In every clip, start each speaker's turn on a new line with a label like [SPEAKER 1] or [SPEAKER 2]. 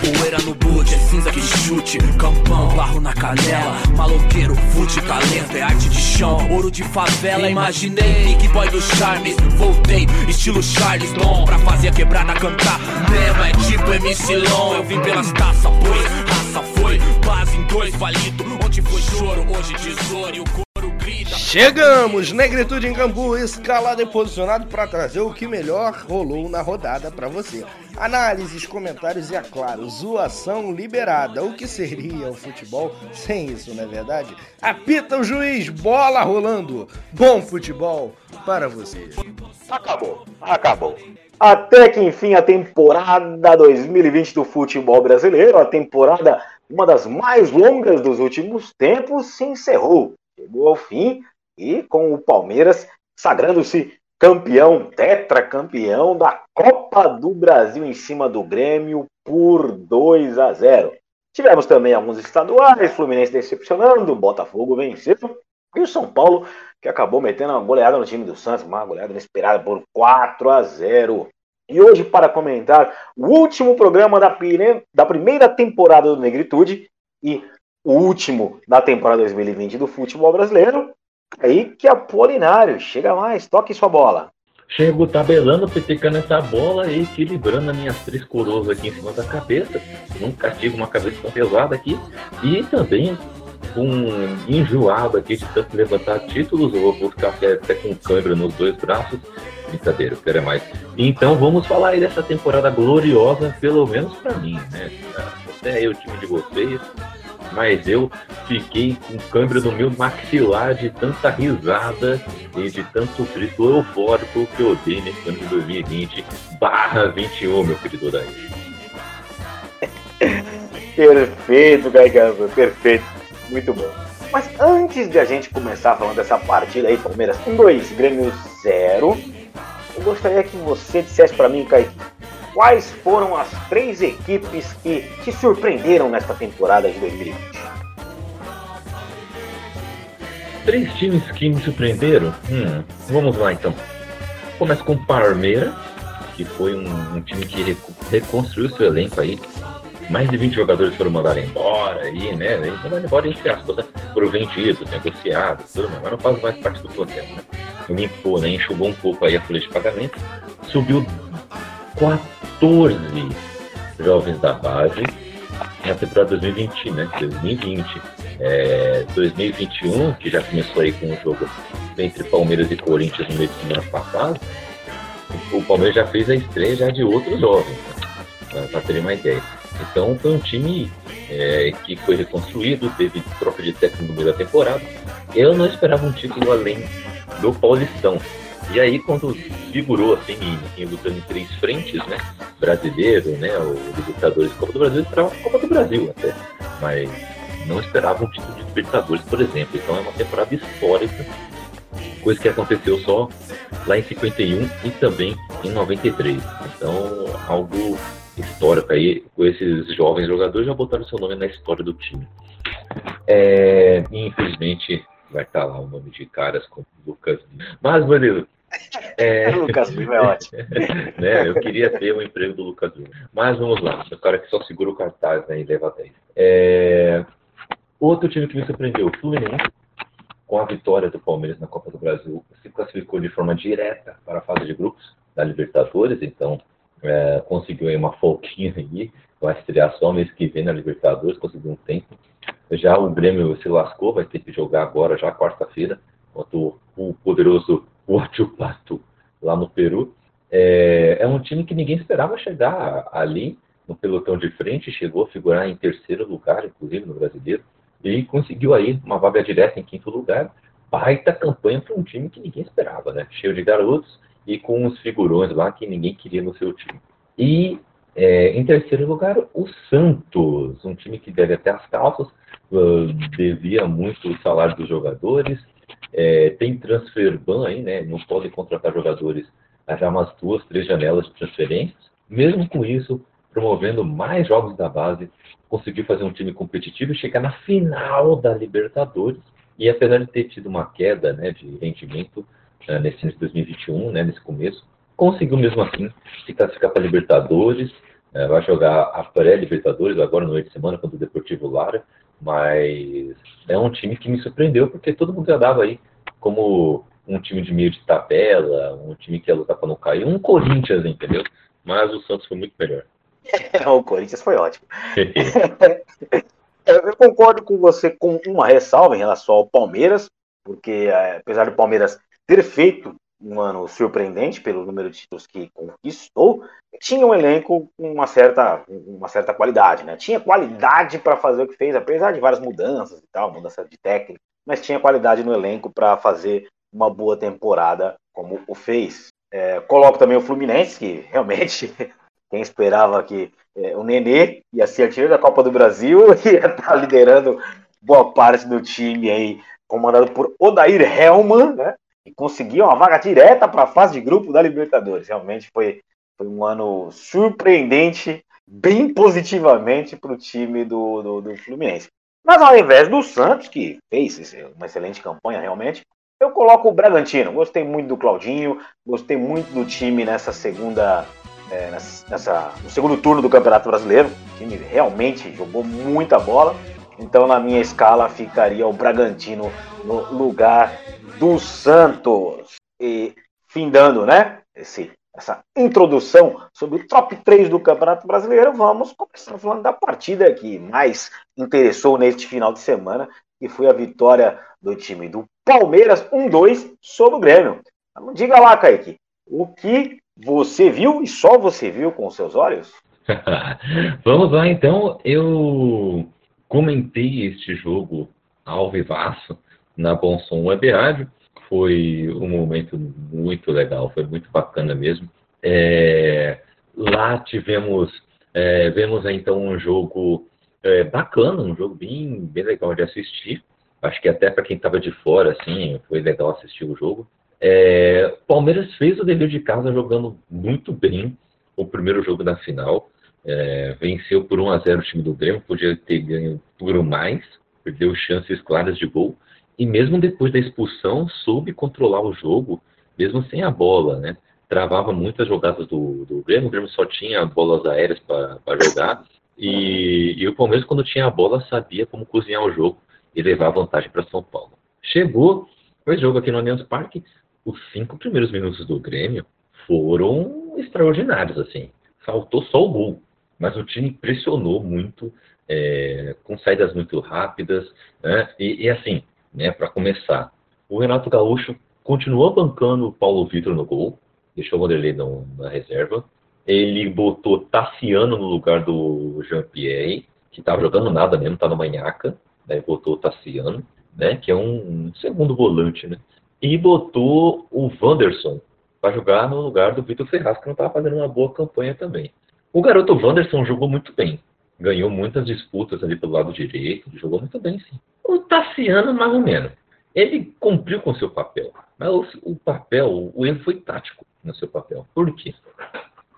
[SPEAKER 1] Poeira no boot, é cinza que chute. Campão, barro na canela. Maloqueiro, fute, talento, é arte de chão. Ouro de favela, imaginei. Big boy do Charmes, voltei. Estilo Charles Bom, pra fazer a quebrada cantar. Mesmo é tipo MC Long. Eu vim pelas taças, pois raça foi. Base em dois palito Onde foi choro, hoje tesouro. E o
[SPEAKER 2] Chegamos, Negritude em Cambu, escalado e posicionado para trazer o que melhor rolou na rodada para você. Análises, comentários e, é claro, zoação liberada. O que seria o futebol sem isso, não é verdade? Apita o juiz, bola rolando. Bom futebol para você.
[SPEAKER 3] Acabou, acabou. Até que enfim a temporada 2020 do futebol brasileiro, a temporada uma das mais longas dos últimos tempos, se encerrou. Chegou ao fim e com o Palmeiras sagrando-se campeão, tetracampeão da Copa do Brasil em cima do Grêmio por 2 a 0. Tivemos também alguns estaduais, Fluminense decepcionando, Botafogo venceu e o São Paulo que acabou metendo uma goleada no time do Santos, uma goleada inesperada por 4 a 0. E hoje, para comentar o último programa da, da primeira temporada do Negritude e o último da temporada 2020 do futebol brasileiro, Aí que Apolinário, chega mais, toque sua bola.
[SPEAKER 4] Chego tabelando, petecando essa bola e equilibrando as minhas três coroas aqui em cima da cabeça. Não castigo uma cabeça tão pesada aqui. E também um enjoado aqui de tanto levantar títulos. Eu vou ficar até com câimbra nos dois braços. Brincadeira, eu quero é mais. Então vamos falar aí dessa temporada gloriosa, pelo menos para mim, né? Até aí o time de vocês mas eu fiquei com câimbra no meu maxilar de tanta risada e de tanto grito eufórico que eu dei nesse ano de 2020 barra 21, meu querido Daí.
[SPEAKER 3] perfeito, Gaigamba, perfeito. Muito bom. Mas antes de a gente começar falando dessa partida aí, Palmeiras 1, 2, Grêmio 0, eu gostaria que você dissesse para mim, Kaique, quais foram as três equipes que te surpreenderam nesta temporada de 2020?
[SPEAKER 4] Três times que me surpreenderam? Hum, vamos lá então. Começa com o Palmeiras, que foi um, um time que reconstruiu seu elenco aí. Mais de 20 jogadores foram mandados embora aí, né? Mandaram embora entre aspas, né? foram vendidos, negociados, tudo, mas não faz mais parte do processo, né? Limpou, né? Enxugou um pouco aí a folha de pagamento, subiu 14 jovens da base na temporada 2020, né? 2020. É, 2021, que já começou aí com o jogo entre Palmeiras e Corinthians no meio de semana passado, o Palmeiras já fez a estreia já de outros jovens, né? para terem uma ideia. Então foi um time é, que foi reconstruído, teve troca de técnico no meio da temporada. Eu não esperava um título além do Paulistão, e aí, quando figurou assim, em, em, lutando em três frentes, né? Brasileiro, né? O Libertadores Copa do Brasil, esperava a Copa do Brasil até. Mas não esperava um título de Libertadores, por exemplo. Então é uma temporada histórica, coisa que aconteceu só lá em 51 e também em 93. Então, algo histórico aí, com esses jovens jogadores já botaram seu nome na história do time. É, infelizmente, vai estar lá o nome de caras como Lucas. Mas, Vanilo,
[SPEAKER 3] é... Lucas Lima é ótimo.
[SPEAKER 4] né? Eu queria ter o emprego do Lucas Lima. Mas vamos lá, o cara que só segura o cartaz né, e leva 10. É... Outro time que me surpreendeu, o Fluminense, com a vitória do Palmeiras na Copa do Brasil, se classificou de forma direta para a fase de grupos da Libertadores, então é, conseguiu aí uma folquinha aí, vai estrear só mês que vem na Libertadores, conseguiu um tempo. Já o Grêmio se lascou, vai ter que jogar agora, já quarta-feira, contra o poderoso Huachupato, lá no Peru. É, é um time que ninguém esperava chegar ali no pelotão de frente, chegou a figurar em terceiro lugar, inclusive no brasileiro, e conseguiu aí uma vaga direta em quinto lugar. Baita campanha para um time que ninguém esperava, né? Cheio de garotos e com uns figurões lá que ninguém queria no seu time. E é, em terceiro lugar, o Santos, um time que deve até as calças, uh, devia muito o salário dos jogadores, é, tem transfer ban aí, né? Não podem contratar jogadores já umas duas, três janelas de transferências. Mesmo com isso, promovendo mais jogos da base, conseguiu fazer um time competitivo e chegar na final da Libertadores. E apesar de ter tido uma queda né, de rendimento uh, nesse ano de 2021, né, nesse começo, conseguiu mesmo assim se classificar para Libertadores, É, vai jogar a pré-Libertadores agora no meio de semana contra o Deportivo Lara, mas é um time que me surpreendeu porque todo mundo já dava aí como um time de meio de tabela, um time que ia lutar para não cair, um Corinthians, entendeu? Mas o Santos foi muito melhor.
[SPEAKER 3] o Corinthians foi ótimo. Eu concordo com você com uma ressalva em relação ao Palmeiras, porque é, apesar do Palmeiras ter feito um ano surpreendente pelo número de títulos que conquistou, tinha um elenco com uma certa, uma certa qualidade, né? Tinha qualidade para fazer o que fez, apesar de várias mudanças e tal, mudança de técnico, mas tinha qualidade no elenco para fazer uma boa temporada como o fez. É, coloco também o Fluminense, que realmente quem esperava que é, o Nenê ia ser artilheiro da Copa do Brasil e ia estar tá liderando boa parte do time aí, comandado por Odair Helman, né? E conseguiu uma vaga direta para a fase de grupo da Libertadores. Realmente foi, foi um ano surpreendente, bem positivamente para o time do, do, do Fluminense. Mas ao invés do Santos, que fez uma excelente campanha realmente, eu coloco o Bragantino. Gostei muito do Claudinho, gostei muito do time nessa segunda. É, nessa, no segundo turno do Campeonato Brasileiro. O time realmente jogou muita bola. Então, na minha escala, ficaria o Bragantino no lugar do Santos. E findando, né? Esse, essa introdução sobre o top 3 do Campeonato Brasileiro, vamos começar falando da partida que mais interessou neste final de semana, que foi a vitória do time do Palmeiras 1-2 sobre o Grêmio. Então, diga lá, Kaique, o que você viu e só você viu com seus olhos?
[SPEAKER 4] Vamos lá, então. Eu comentei este jogo ao vivaço na Bom Som Web Rádio. Foi um momento muito legal, foi muito bacana mesmo. É, lá tivemos, é, vemos então um jogo é, bacana, um jogo bem, bem legal de assistir. Acho que até para quem estava de fora, assim, foi legal assistir o jogo. É, Palmeiras fez o dever de casa jogando muito bem o primeiro jogo da final. É, venceu por 1 a 0 o time do Grêmio, podia ter ganho por mais, perdeu chances claras de gol. E mesmo depois da expulsão, soube controlar o jogo, mesmo sem a bola, né? Travava muitas jogadas do, do Grêmio, o Grêmio só tinha bolas aéreas para jogar. E, e o Palmeiras, quando tinha a bola, sabia como cozinhar o jogo e levar vantagem para São Paulo. Chegou o jogo aqui no Allianz Parque, os cinco primeiros minutos do Grêmio foram extraordinários, assim. Faltou só o gol, mas o time pressionou muito, é, com saídas muito rápidas, né? E, e assim, né, para começar, o Renato Gaúcho continuou bancando o Paulo Vitor no gol, deixou o Vanderlei na reserva, ele botou Tassiano no lugar do Jean-Pierre, que estava jogando nada mesmo, tá no manhaca, né? Botou o Tassiano, né? Que é um segundo volante, né? E botou o Wanderson para jogar no lugar do Vitor Ferraz, que não estava fazendo uma boa campanha também. O garoto Wanderson jogou muito bem. Ganhou muitas disputas ali pelo lado direito, jogou muito bem, sim. O Tassiano, mais ou menos. Ele cumpriu com seu papel. Mas o, o papel, o erro foi tático no seu papel. Por quê?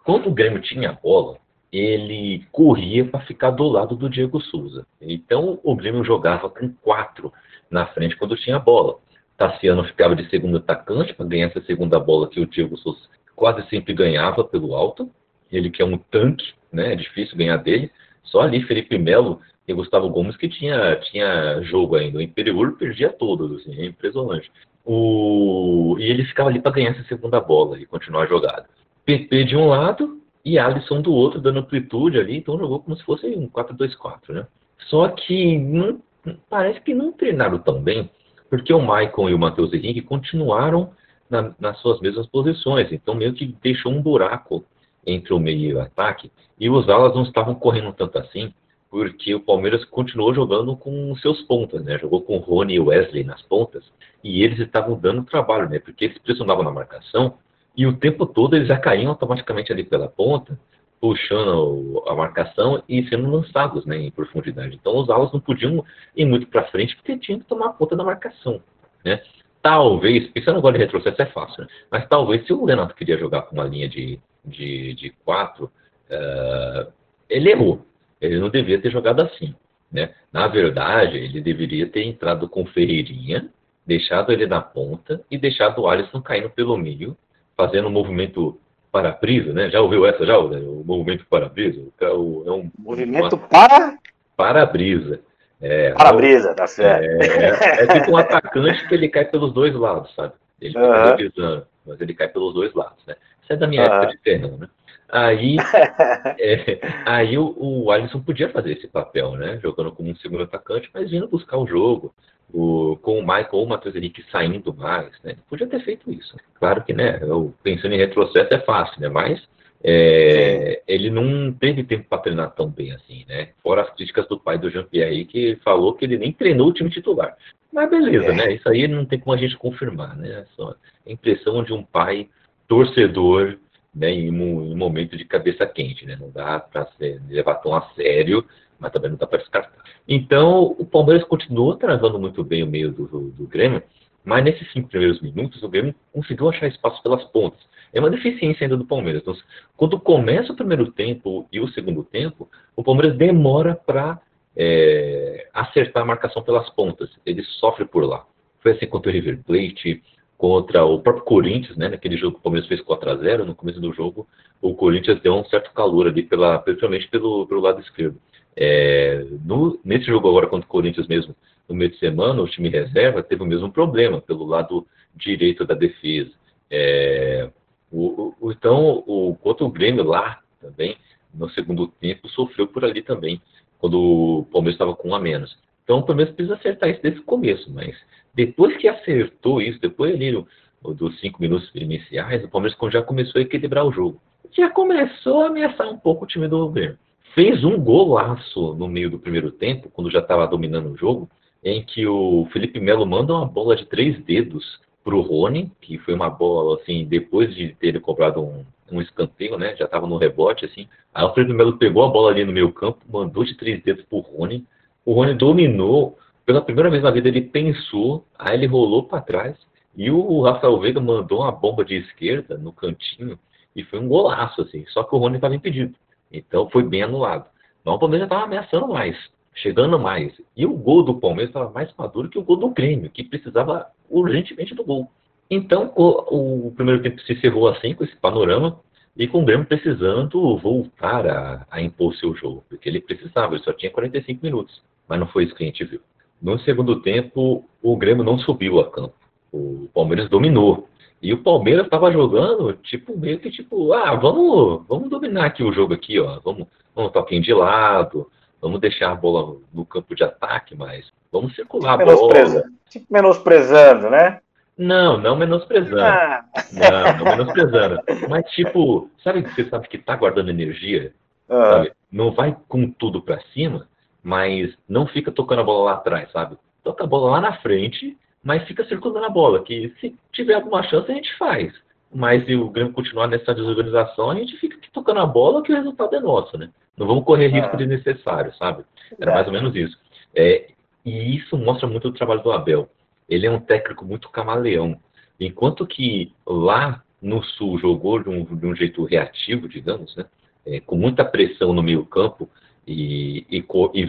[SPEAKER 4] Quando o Grêmio tinha a bola, ele corria para ficar do lado do Diego Souza. Então o Grêmio jogava com quatro na frente quando tinha a bola. Tassiano ficava de segundo atacante para ganhar essa segunda bola que o Diego Souza quase sempre ganhava pelo alto. Ele que é um tanque, né? É difícil ganhar dele. Só ali Felipe Melo e Gustavo Gomes que tinha, tinha jogo ainda. O Imperiur perdia todos, assim, é impressionante. O... E ele ficava ali para ganhar essa segunda bola e continuar a jogada. PP de um lado e Alisson do outro, dando amplitude ali, então jogou como se fosse um 4-2-4, né? Só que não, parece que não treinaram tão bem, porque o Maicon e o Matheus Henrique continuaram na, nas suas mesmas posições, então meio que deixou um buraco entre o meio e o ataque, e os alas não estavam correndo tanto assim, porque o Palmeiras continuou jogando com seus pontas, né? Jogou com Rony e Wesley nas pontas, e eles estavam dando trabalho, né? Porque eles pressionavam na marcação, e o tempo todo eles já caíam automaticamente ali pela ponta, puxando a marcação e sendo lançados né, em profundidade. Então os alas não podiam ir muito para frente porque tinham que tomar conta da marcação. Né? Talvez, pensando agora em retrocesso é fácil, né? mas talvez se o Renato queria jogar com uma linha de, de, de quatro, uh, ele errou. Ele não devia ter jogado assim. Né? Na verdade, ele deveria ter entrado com Ferreirinha, deixado ele na ponta e deixado o Alisson caindo pelo meio fazendo um movimento para-brisa, né? Já ouviu essa já, o movimento para-brisa? É um
[SPEAKER 3] movimento para
[SPEAKER 4] para-brisa.
[SPEAKER 3] É, para-brisa, tá certo.
[SPEAKER 4] É, é, tipo um atacante que ele cai pelos dois lados, sabe? Ele fica uhum. mas ele cai pelos dois lados, né? Isso é da minha uhum. época de terreno, né? Aí, é, aí o, o Alisson podia fazer esse papel, né? Jogando como um segundo atacante, mas vindo buscar o jogo, o, com o Michael ou o Matheus Henrique saindo mais, né? Ele podia ter feito isso. Claro que, né? Eu, pensando em retrocesso é fácil, né? Mas é, ele não teve tempo para treinar tão bem assim, né? Fora as críticas do pai do Jean-Pierre, que falou que ele nem treinou o time titular. Mas beleza, é. né? Isso aí não tem como a gente confirmar, né? Só a impressão de um pai torcedor né, em, um, em momento de cabeça quente, né? Não dá para levar tão a sério, mas também não dá para descartar. Então, o Palmeiras continuou travando muito bem o meio do, do, do Grêmio, mas nesses cinco primeiros minutos o Grêmio conseguiu achar espaço pelas pontas. É uma deficiência ainda do Palmeiras. Então, quando começa o primeiro tempo e o segundo tempo, o Palmeiras demora para é, acertar a marcação pelas pontas. Ele sofre por lá. Foi assim contra o River Plate, contra o próprio Corinthians, né? Naquele jogo que o Palmeiras fez 4 a 0 no começo do jogo, o Corinthians deu um certo calor ali, pela, principalmente pelo, pelo lado esquerdo. É, no, nesse jogo agora contra o Corinthians mesmo, no meio de semana, o time reserva teve o mesmo problema pelo lado direito da defesa. É, o, o, então, o, contra o Grêmio lá também, no segundo tempo, sofreu por ali também, quando o Palmeiras estava com um a menos. Então, o Palmeiras precisa acertar isso desde o começo, mas depois que acertou isso, depois ali no, dos cinco minutos iniciais, o Palmeiras já começou a equilibrar o jogo. Já começou a ameaçar um pouco o time do governo. Fez um golaço no meio do primeiro tempo, quando já estava dominando o jogo, em que o Felipe Melo manda uma bola de três dedos para o Rony, que foi uma bola assim, depois de ter cobrado um, um escanteio, né? Já estava no rebote, assim. Aí o Felipe Melo pegou a bola ali no meio campo, mandou de três dedos para o Rony. O Rony dominou, pela primeira vez na vida ele pensou, aí ele rolou para trás e o Rafael Veiga mandou uma bomba de esquerda no cantinho e foi um golaço assim. Só que o Rony estava impedido, então foi bem anulado. Então o Palmeiras estava ameaçando mais, chegando mais. E o gol do Palmeiras estava mais maduro que o gol do Grêmio, que precisava urgentemente do gol. Então o, o primeiro tempo se encerrou assim com esse panorama e com o Grêmio precisando voltar a, a impor seu jogo, porque ele precisava, ele só tinha 45 minutos, mas não foi isso que a gente viu. No segundo tempo, o Grêmio não subiu a campo. O Palmeiras dominou. E o Palmeiras estava jogando, tipo, meio que tipo, ah, vamos, vamos dominar aqui o jogo aqui, ó. Vamos, vamos toquinho de lado, vamos deixar a bola no campo de ataque, mas vamos circular tipo a bola.
[SPEAKER 3] Tipo menosprezando, né?
[SPEAKER 4] Não, não menosprezando. Ah. Não, não menosprezando. Mas tipo, sabe que você sabe que tá guardando energia? Uhum. Não vai com tudo para cima, mas não fica tocando a bola lá atrás, sabe? Toca a bola lá na frente, mas fica circulando a bola, que se tiver alguma chance a gente faz. Mas se o Grêmio continuar nessa desorganização, a gente fica aqui tocando a bola que o resultado é nosso, né? Não vamos correr risco ah. desnecessário, sabe? Era mais ou menos isso. É, e isso mostra muito o trabalho do Abel. Ele é um técnico muito camaleão. Enquanto que lá no Sul jogou de um, de um jeito reativo, digamos, né? É, com muita pressão no meio campo, e, e, e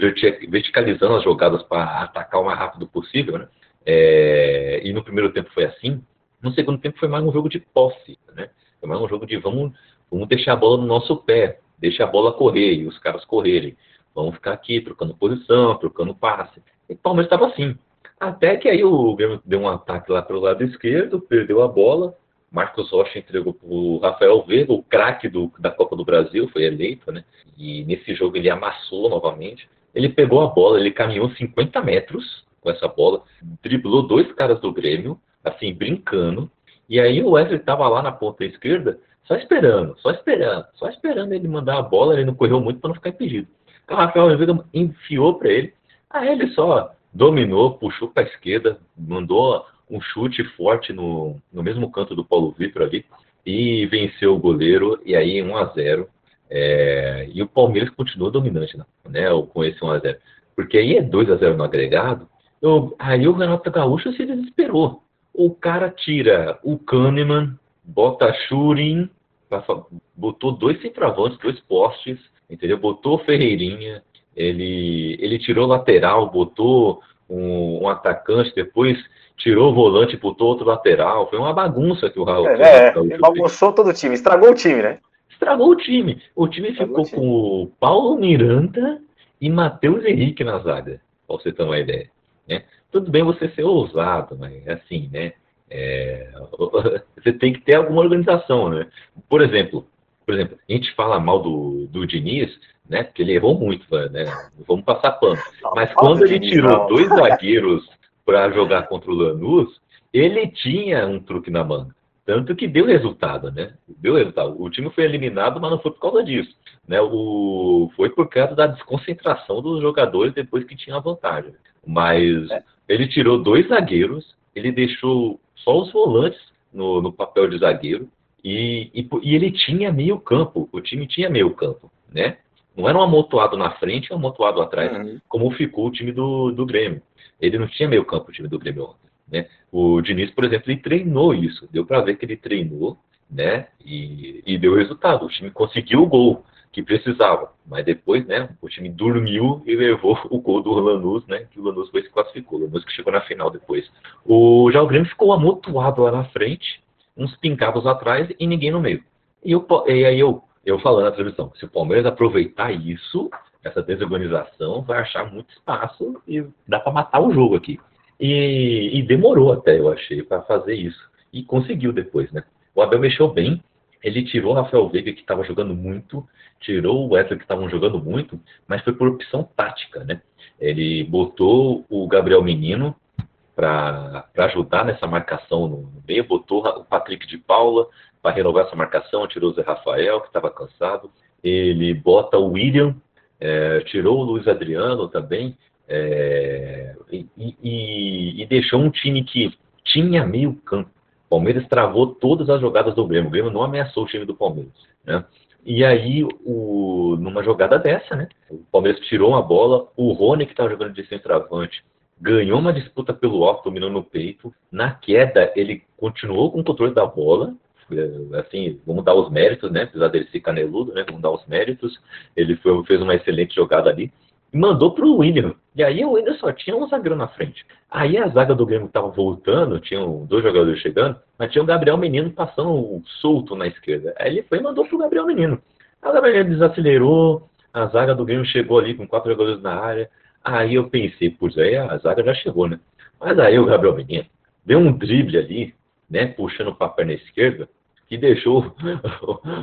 [SPEAKER 4] verticalizando as jogadas para atacar o mais rápido possível, né? É, e no primeiro tempo foi assim. No segundo tempo foi mais um jogo de posse, né? Foi mais um jogo de vamos, vamos deixar a bola no nosso pé, deixar a bola correr e os caras correrem. Vamos ficar aqui trocando posição, trocando passe. E o Palmeiras estava assim. Até que aí o Grêmio deu um ataque lá pelo lado esquerdo, perdeu a bola, Marcos Rocha entregou para o Rafael Veiga, o craque da Copa do Brasil, foi eleito, né? E nesse jogo ele amassou novamente. Ele pegou a bola, ele caminhou 50 metros com essa bola, driblou dois caras do Grêmio, assim, brincando. E aí o Wesley estava lá na ponta esquerda, só esperando, só esperando, só esperando ele mandar a bola, ele não correu muito para não ficar impedido. O Rafael Veiga enfiou para ele, aí ele só dominou, puxou para a esquerda, mandou um chute forte no, no mesmo canto do Paulo Vitor ali e venceu o goleiro, e aí 1 a 0 é, E o Palmeiras continua dominante né, com esse 1 a 0 Porque aí é 2 a 0 no agregado, eu, aí o Renato Gaúcho se desesperou. O cara tira o Kahneman, bota Schurin, botou dois centroavantes, dois postes, entendeu? Botou Ferreirinha, ele, ele tirou lateral, botou um, um atacante, depois tirou o volante e botou outro lateral. Foi uma bagunça que o Raul.
[SPEAKER 3] É, é bagunçou todo o time, estragou o time, né?
[SPEAKER 4] Estragou o time. O time estragou ficou o time. com o Paulo Miranda e Matheus Henrique na zaga, pra você ter uma ideia. Né? Tudo bem você ser ousado, mas assim, né? É, você tem que ter alguma organização, né? Por exemplo, por exemplo, a gente fala mal do, do Diniz, né? Porque ele errou muito, né? Vamos passar pano. Mas quando ele tirou dois zagueiros para jogar contra o Lanús, ele tinha um truque na manga. Tanto que deu resultado, né? Deu resultado. O time foi eliminado, mas não foi por causa disso. Né? O... Foi por causa da desconcentração dos jogadores depois que tinha a vantagem. Mas é. ele tirou dois zagueiros, ele deixou só os volantes no, no papel de zagueiro e, e, e, ele tinha meio campo. O time tinha meio campo, né? Não era um amontoado na frente e um amontoado atrás, uhum. como ficou o time do, do Grêmio. Ele não tinha meio campo o time do Grêmio ontem. Né? O Diniz, por exemplo, ele treinou isso. Deu para ver que ele treinou, né? E, e, deu resultado. O time conseguiu o gol que precisava, mas depois, né? O time dormiu e levou o gol do Lanús, né? Que o Lanús foi se classificou. O Lanús que chegou na final depois. O já o Grêmio ficou amontoado lá na frente, uns pincados atrás e ninguém no meio. E, e aí eu, eu falando na transmissão, se o Palmeiras aproveitar isso, essa desorganização, vai achar muito espaço e dá para matar o jogo aqui. E, e demorou até, eu achei, para fazer isso. E conseguiu depois, né? O Abel mexeu bem, ele tirou o Rafael Veiga, que estava jogando muito, tirou o Wesley, que estavam jogando muito, mas foi por opção tática, né? Ele botou o Gabriel Menino para ajudar nessa marcação no meio, botou o Patrick de Paula para renovar essa marcação, tirou o Zé Rafael, que estava cansado, ele bota o William, é, tirou o Luiz Adriano também, é, e, e, e, deixou um time que tinha meio campo. O Palmeiras travou todas as jogadas do Grêmio. O Grêmio não ameaçou o time do Palmeiras. Né? E aí, o, numa jogada dessa, né? O Palmeiras tirou uma bola, o Rony, que estava jogando de centroavante, ganhou uma disputa pelo alto, dominou no peito. Na queda, ele continuou com o controle da bola. É, assim, vamos dar os méritos, né? Apesar dele ser caneludo, né? Vamos dar os méritos. Ele foi, fez uma excelente jogada ali e mandou pro William. E aí o William só tinha um zagueiro na frente. Aí a zaga do Grêmio estava voltando, tinham dois jogadores chegando, mas tinha o Gabriel Menino passando solto na esquerda. Aí ele foi e mandou pro Gabriel Menino. Aí o Gabriel desacelerou, a zaga do Grêmio chegou ali com quatro jogadores na área. Aí eu pensei, putz, aí a zaga já chegou, né? Mas aí o Gabriel Menino deu um drible ali, né, puxando para a perna esquerda, que deixou,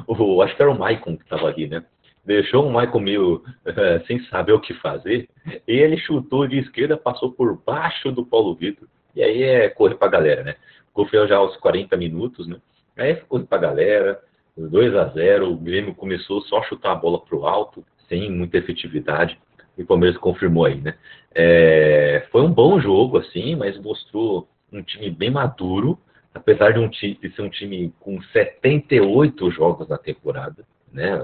[SPEAKER 4] o, o, acho que era o Maicon que estava ali, né? deixou o Michael meio é, sem saber o que fazer, e ele chutou de esquerda, passou por baixo do Paulo Vitor. E aí é correr pra galera, né? Gol já aos 40 minutos, né? Aí correr pra galera, 2 a 0 o Grêmio começou só a chutar a bola pro alto, sem muita efetividade, e o Palmeiras confirmou aí, né? É, foi um bom jogo, assim, mas mostrou um time bem maduro, apesar de, um, de ser um time com 78 jogos na temporada, né?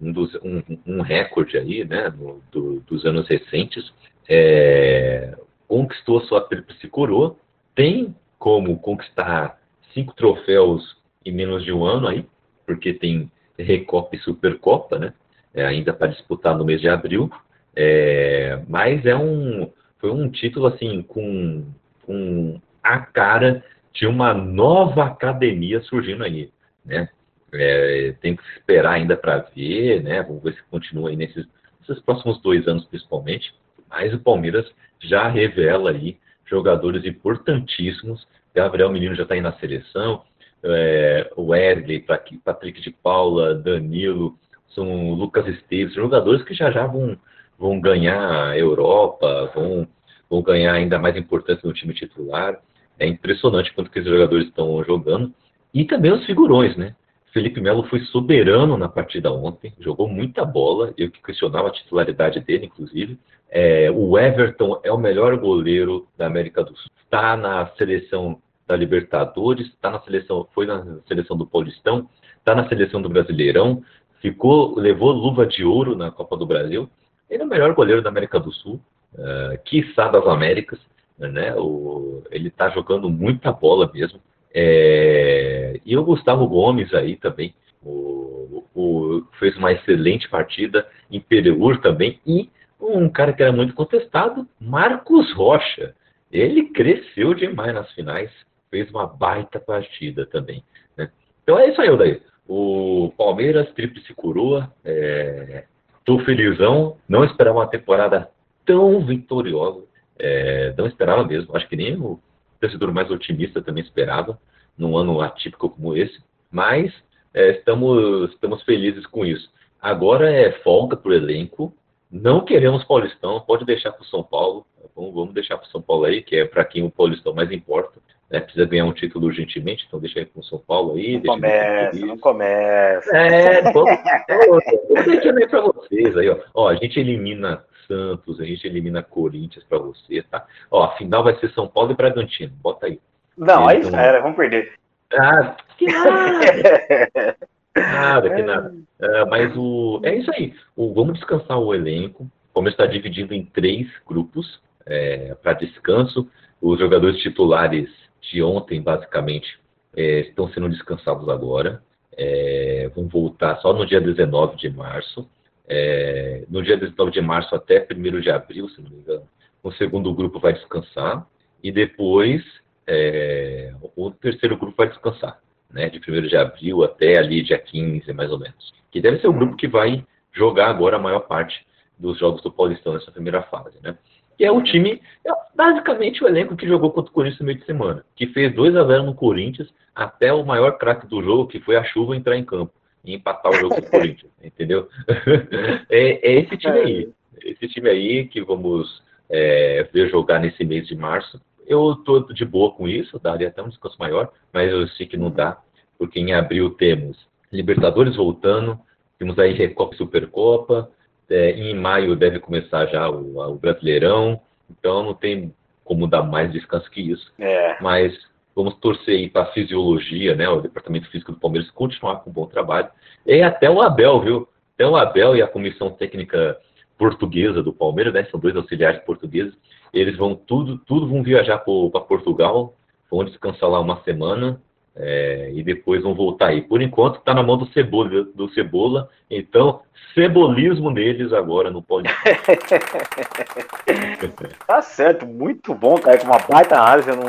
[SPEAKER 4] um, dos, um, um recorde aí, né, no, do, dos anos recentes, é, conquistou sua tríplice coroa, tem como conquistar cinco troféus em menos de um ano aí, porque tem Recopa e Supercopa, né, é, ainda para disputar no mês de abril, é, mas é um, foi um título assim com, com a cara de uma nova academia surgindo aí, né? É, tem que esperar ainda para ver, né? Vamos ver se continua aí nesses, nesses próximos dois anos, principalmente. Mas o Palmeiras já revela aí jogadores importantíssimos. Gabriel Menino já está aí na seleção. É, Wesley, Patrick de Paula, Danilo, são Lucas Esteves, jogadores que já já vão, vão ganhar a Europa, vão, vão ganhar ainda mais importância no time titular. É impressionante quanto que esses jogadores estão jogando. E também os figurões, né? Felipe Melo foi soberano na partida ontem, jogou muita bola, eu que questionava a titularidade dele, inclusive. É, o Everton é o melhor goleiro da América do Sul. Está na seleção da Libertadores, está na seleção, foi na seleção do Paulistão, está na seleção do Brasileirão, ficou, levou luva de ouro na Copa do Brasil. Ele é o melhor goleiro da América do Sul, uh, quiçá das Américas. Né? O, ele está jogando muita bola mesmo. É, e o Gustavo Gomes aí também o, o, fez uma excelente partida, Imperiur também, e um cara que era muito contestado, Marcos Rocha. Ele cresceu demais nas finais, fez uma baita partida também. Né? Então é isso aí, daí. O Palmeiras, tríplice coroa, é... tô felizão, não esperava uma temporada tão vitoriosa, é... não esperava mesmo, acho que nem o torcedor mais otimista também esperava, num ano atípico como esse, mas é, estamos, estamos felizes com isso. Agora é folga para o elenco, não queremos Paulistão, pode deixar para o São Paulo. Vamos, vamos deixar para o São Paulo aí, que é para quem o Paulistão mais importa. Né? Precisa ganhar um título urgentemente, então deixa aí com o São Paulo aí.
[SPEAKER 3] Não começa, não começa.
[SPEAKER 4] É, vou, vou deixar aí para vocês aí, ó. ó. A gente elimina Santos, a gente elimina Corinthians para você, tá? Ó, a final vai ser São Paulo e Bragantino, bota aí.
[SPEAKER 3] Não, aí então... era, vamos perder.
[SPEAKER 4] Ah, que nada! Nada, que nada. É, mas o, é isso aí. O, vamos descansar o elenco. Como está dividido em três grupos é, para descanso. Os jogadores titulares de ontem, basicamente, é, estão sendo descansados agora. É, vão voltar só no dia 19 de março. É, no dia 19 de março até 1 de abril, se não me engano, o segundo grupo vai descansar. E depois é, o terceiro grupo vai descansar né, de 1 de abril até ali dia 15, mais ou menos. Que deve ser o grupo que vai jogar agora a maior parte dos jogos do Paulistão nessa primeira fase, né? Que é o time, é basicamente o elenco que jogou contra o Corinthians no meio de semana, que fez 2 a 0 no Corinthians até o maior craque do jogo, que foi a chuva entrar em campo e empatar o jogo do Corinthians, entendeu? é, é, esse time aí, esse time aí que vamos é, ver jogar nesse mês de março eu estou de boa com isso, daria até um descanso maior, mas eu sei que não dá, porque em abril temos Libertadores voltando, temos aí Recopa e Supercopa, é, em maio deve começar já o, o, Brasileirão, então não tem como dar mais descanso que isso.
[SPEAKER 3] É.
[SPEAKER 4] Mas vamos torcer para a fisiologia, né, o Departamento Físico do Palmeiras continuar com um bom trabalho. E até o Abel, viu? Até o Abel e a comissão técnica portuguesa do Palmeiras, né, são dois auxiliares portugueses, eles vão tudo, tudo vão viajar para Portugal, vão descansar lá uma semana é, e depois vão voltar aí. Por enquanto está na mão do Cebola, do Cebola, então cebolismo neles agora no pode.
[SPEAKER 3] tá certo, muito bom, cara, com uma baita análise, eu, não,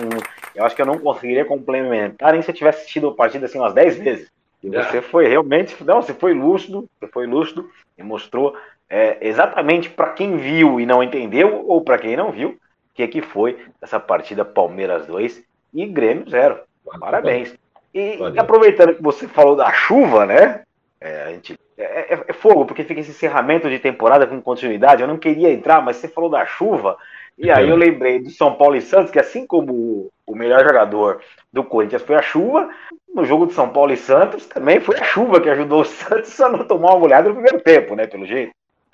[SPEAKER 3] eu acho que eu não conseguiria complementar nem se eu tivesse assistido a partida assim umas 10 vezes. E você foi realmente, não, você foi lúcido, você foi lúcido e mostrou é, exatamente para quem viu e não entendeu, ou para quem não viu, o que, que foi essa partida Palmeiras 2 e Grêmio 0. Parabéns. E, aproveitando que você falou da chuva, né? É, a gente, é, é, é, fogo, porque fica esse encerramento de temporada com continuidade. Eu não queria entrar, mas você falou da chuva. E aí eu lembrei do São Paulo e Santos, que assim como o melhor jogador do Corinthians foi a chuva, no jogo de São Paulo e Santos também foi a chuva que ajudou o Santos a não tomar uma goleada no primeiro tempo, né? Pelo jeito.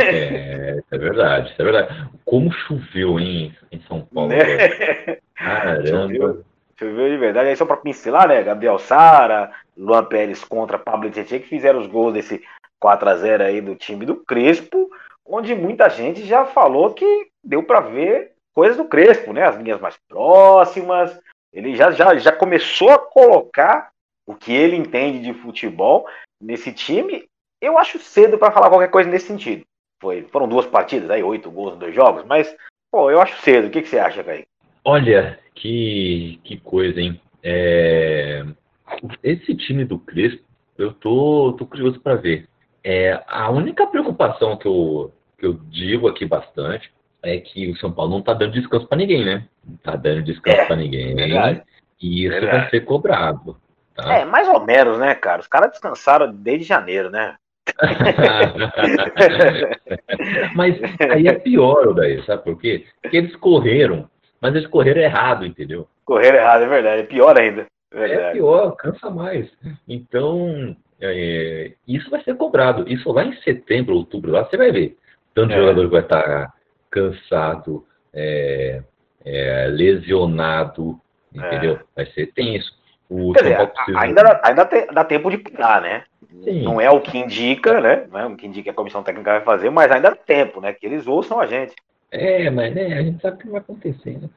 [SPEAKER 4] é, é verdade, é verdade. Como choveu em, em São Paulo. Né? Caramba.
[SPEAKER 3] Choveu, choveu, de verdade. Aí só para pincelar, né? Gabriel Sara, Luan Pérez contra Pablo Tietchan, que fizeram os gols desse 4 a 0 aí do time do Crespo, onde muita gente já falou que deu para ver coisas do Crespo, né? As linhas mais próximas. Ele já, já, já começou a colocar o que ele entende de futebol nesse time eu acho cedo para falar qualquer coisa nesse sentido. Foi, foram duas partidas, aí oito gols em dois jogos, mas pô, eu acho cedo. O que, que você acha, Kaique?
[SPEAKER 4] Olha, que, que coisa, hein? É... Esse time do Crespo, eu tô, tô curioso para ver. É, a única preocupação que eu, que eu digo aqui bastante é que o São Paulo não tá dando descanso para ninguém, né? Não tá dando descanso é, para ninguém. Verdade. E isso verdade. vai ser cobrado. Tá?
[SPEAKER 3] É, mais ou menos, né, cara? Os caras descansaram desde janeiro, né?
[SPEAKER 4] mas aí é pior, daí, sabe por quê? Porque eles correram, mas eles correram errado, entendeu?
[SPEAKER 3] Correram errado, é verdade. É pior ainda.
[SPEAKER 4] É, é pior, cansa mais. Então, é, isso vai ser cobrado. Isso lá em setembro, outubro, lá você vai ver. Tanto é. jogador vai estar cansado, é, é, lesionado, entendeu? É. Vai ser tenso.
[SPEAKER 3] O Quer dizer, precisa... ainda, ainda tem, dá tempo de parar, né? Sim. Não é o que indica, né? Não é o que indica que a comissão técnica vai fazer, mas ainda dá tempo, né? Que eles ouçam a gente.
[SPEAKER 4] É, mas né, a gente sabe o que vai acontecer, né?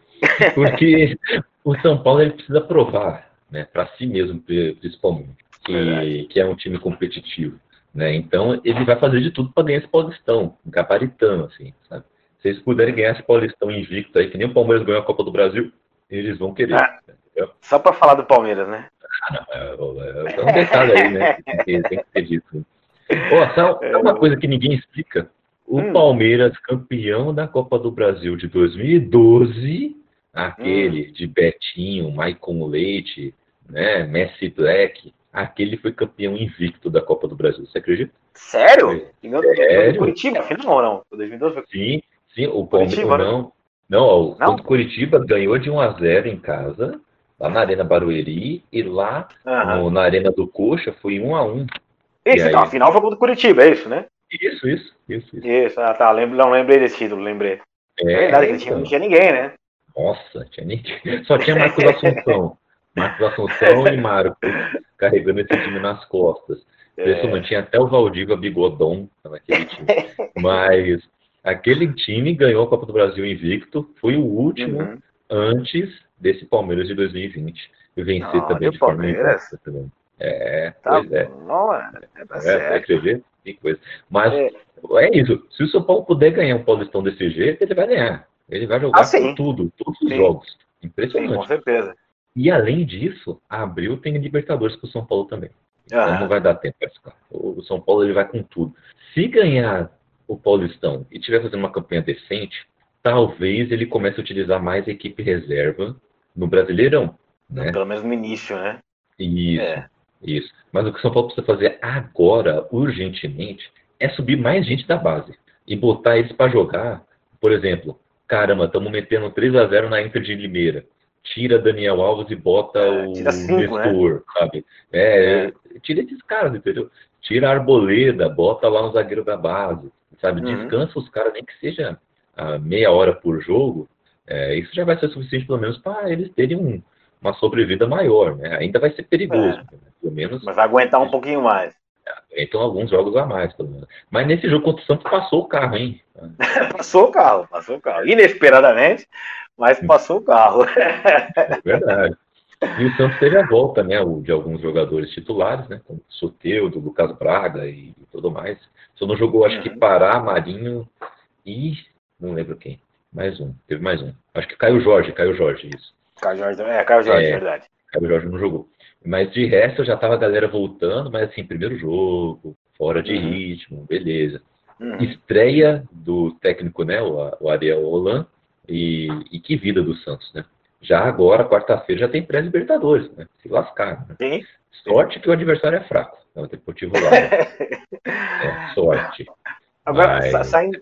[SPEAKER 4] Porque o São Paulo ele precisa provar, né, para si mesmo, principalmente, que, que é um time competitivo. Né? Então ele vai fazer de tudo para ganhar esse Paulistão, gabaritando, assim, sabe? Se eles puderem ganhar esse Paulistão invicto aí, que nem o Palmeiras ganhou a Copa do Brasil, eles vão querer. Ah,
[SPEAKER 3] só para falar do Palmeiras, né?
[SPEAKER 4] Ah, não, é, é, é um detalhe aí, né? Tem que, tem que ter dito. Oh, sabe, uma coisa que ninguém explica? O hum. Palmeiras, campeão da Copa do Brasil de 2012, aquele hum. de Betinho, Maicon Leite, né, Messi Black, aquele foi campeão invicto da Copa do Brasil. Você acredita?
[SPEAKER 3] Sério? Sério? Curitiba, afinal ou não? 2012 foi...
[SPEAKER 4] Sim, sim. O Palmeiras né? não. Não, não? o Curitiba ganhou de 1 a 0 em casa, lá na Arena Barueri, e lá no, na Arena do Coxa foi 1 a 1
[SPEAKER 3] Isso, então, a final foi contra o Curitiba, é isso, né?
[SPEAKER 4] Isso, isso, isso. Isso,
[SPEAKER 3] isso ah, tá. Lembro, não lembrei desse título, lembrei. É, é verdade, então. tinha, não tinha ninguém, né?
[SPEAKER 4] Nossa, tinha ninguém. Só tinha Marcos Assunção. Marcos Assunção e Marcos carregando esse time nas costas. É. não tinha até o Valdiva Bigodon naquele time. Mas aquele time ganhou a Copa do Brasil invicto, foi o último uhum. antes desse Palmeiras de 2020. E vencer não, também de forma invicta também. É, tá pois é. Não, é, tá é, certo. Que coisa. Mas é. é. isso. Se o São Paulo puder ganhar um Paulistão desse jeito, ele vai ganhar. Ele vai jogar ah, tudo, todos os sim. jogos. Impressionante. Sim,
[SPEAKER 3] com certeza.
[SPEAKER 4] E além disso, abril tem Libertadores para o São Paulo também. Então não vai dar tempo para ficar. O São Paulo ele vai com tudo. Se ganhar o Paulistão e tiver fazendo uma campanha decente, talvez ele comece a utilizar mais a equipe reserva no Brasileirão. Né?
[SPEAKER 3] Pelo menos no início, né?
[SPEAKER 4] Isso. É. Isso. Mas o que o São Paulo precisa fazer agora, urgentemente, é subir mais gente da base e botar eles para jogar. Por exemplo, caramba, estamos metendo 3 a 0 na Inter de Limeira. Tira Daniel Alves e bota é, o cinco, Nestor, né? sabe? É, é, tira esses caras, entendeu? Tira a Arboleda, bota lá um zagueiro da base, sabe? Uhum. Descansa os caras, nem que seja a meia hora por jogo. É, isso já vai ser suficiente, pelo menos, para eles terem um, uma sobrevida maior, né? Ainda vai ser perigoso, é. né? pelo menos.
[SPEAKER 3] Mas aguentar um pouquinho mais.
[SPEAKER 4] Então alguns jogos a mais, pelo menos. Mas nesse jogo contra o Santos passou o carro, hein?
[SPEAKER 3] passou o carro, passou o carro. Inesperadamente, mas passou o carro. é
[SPEAKER 4] verdade. E o Santos teve a volta, né, de alguns jogadores titulares, né, como Soteudo, Lucas Braga e tudo mais. Só não jogou, acho uhum. que Pará, Marinho e não lembro quem. Mais um, teve mais um. Acho que Caio Jorge, Caio Jorge, isso.
[SPEAKER 3] Caio Jorge, é, Caio Jorge, é, verdade.
[SPEAKER 4] Caio Jorge não jogou. Mas de resto já tava a galera voltando, mas assim, primeiro jogo, fora de uhum. ritmo, beleza. Uhum. Estreia do técnico, né, o, Ariel Holan, e, e, que vida do Santos, né? Já agora, quarta-feira, já tem pré-libertadores, né? Se lascar. Né? Sim. Sorte que o adversário é fraco. É o Deportivo lá. Né? é, sorte.
[SPEAKER 3] Agora, Mas, saindo,